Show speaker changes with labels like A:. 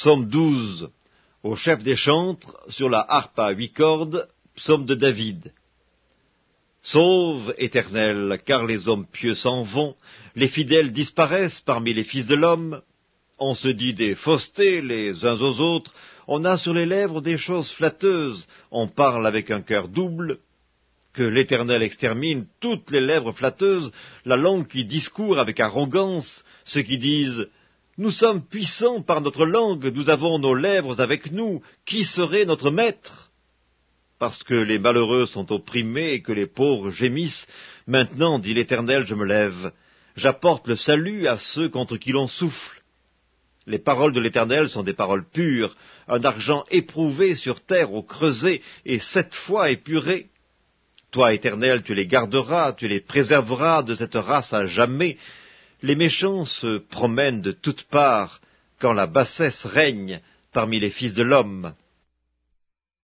A: Psaume 12. Au chef des chantres, sur la harpe à huit cordes, psaume de David. Sauve, Éternel, car les hommes pieux s'en vont, les fidèles disparaissent parmi les fils de l'homme. On se dit des faussetés les uns aux autres, on a sur les lèvres des choses flatteuses, on parle avec un cœur double. Que l'Éternel extermine toutes les lèvres flatteuses, la langue qui discourt avec arrogance, ceux qui disent nous sommes puissants par notre langue, nous avons nos lèvres avec nous, qui serait notre maître? Parce que les malheureux sont opprimés et que les pauvres gémissent, maintenant, dit l'Éternel, je me lève, j'apporte le salut à ceux contre qui l'on souffle. Les paroles de l'Éternel sont des paroles pures, un argent éprouvé sur terre au creuset et sept fois épuré. Toi, Éternel, tu les garderas, tu les préserveras de cette race à jamais, les méchants se promènent de toutes parts quand la bassesse règne parmi les fils de l'homme.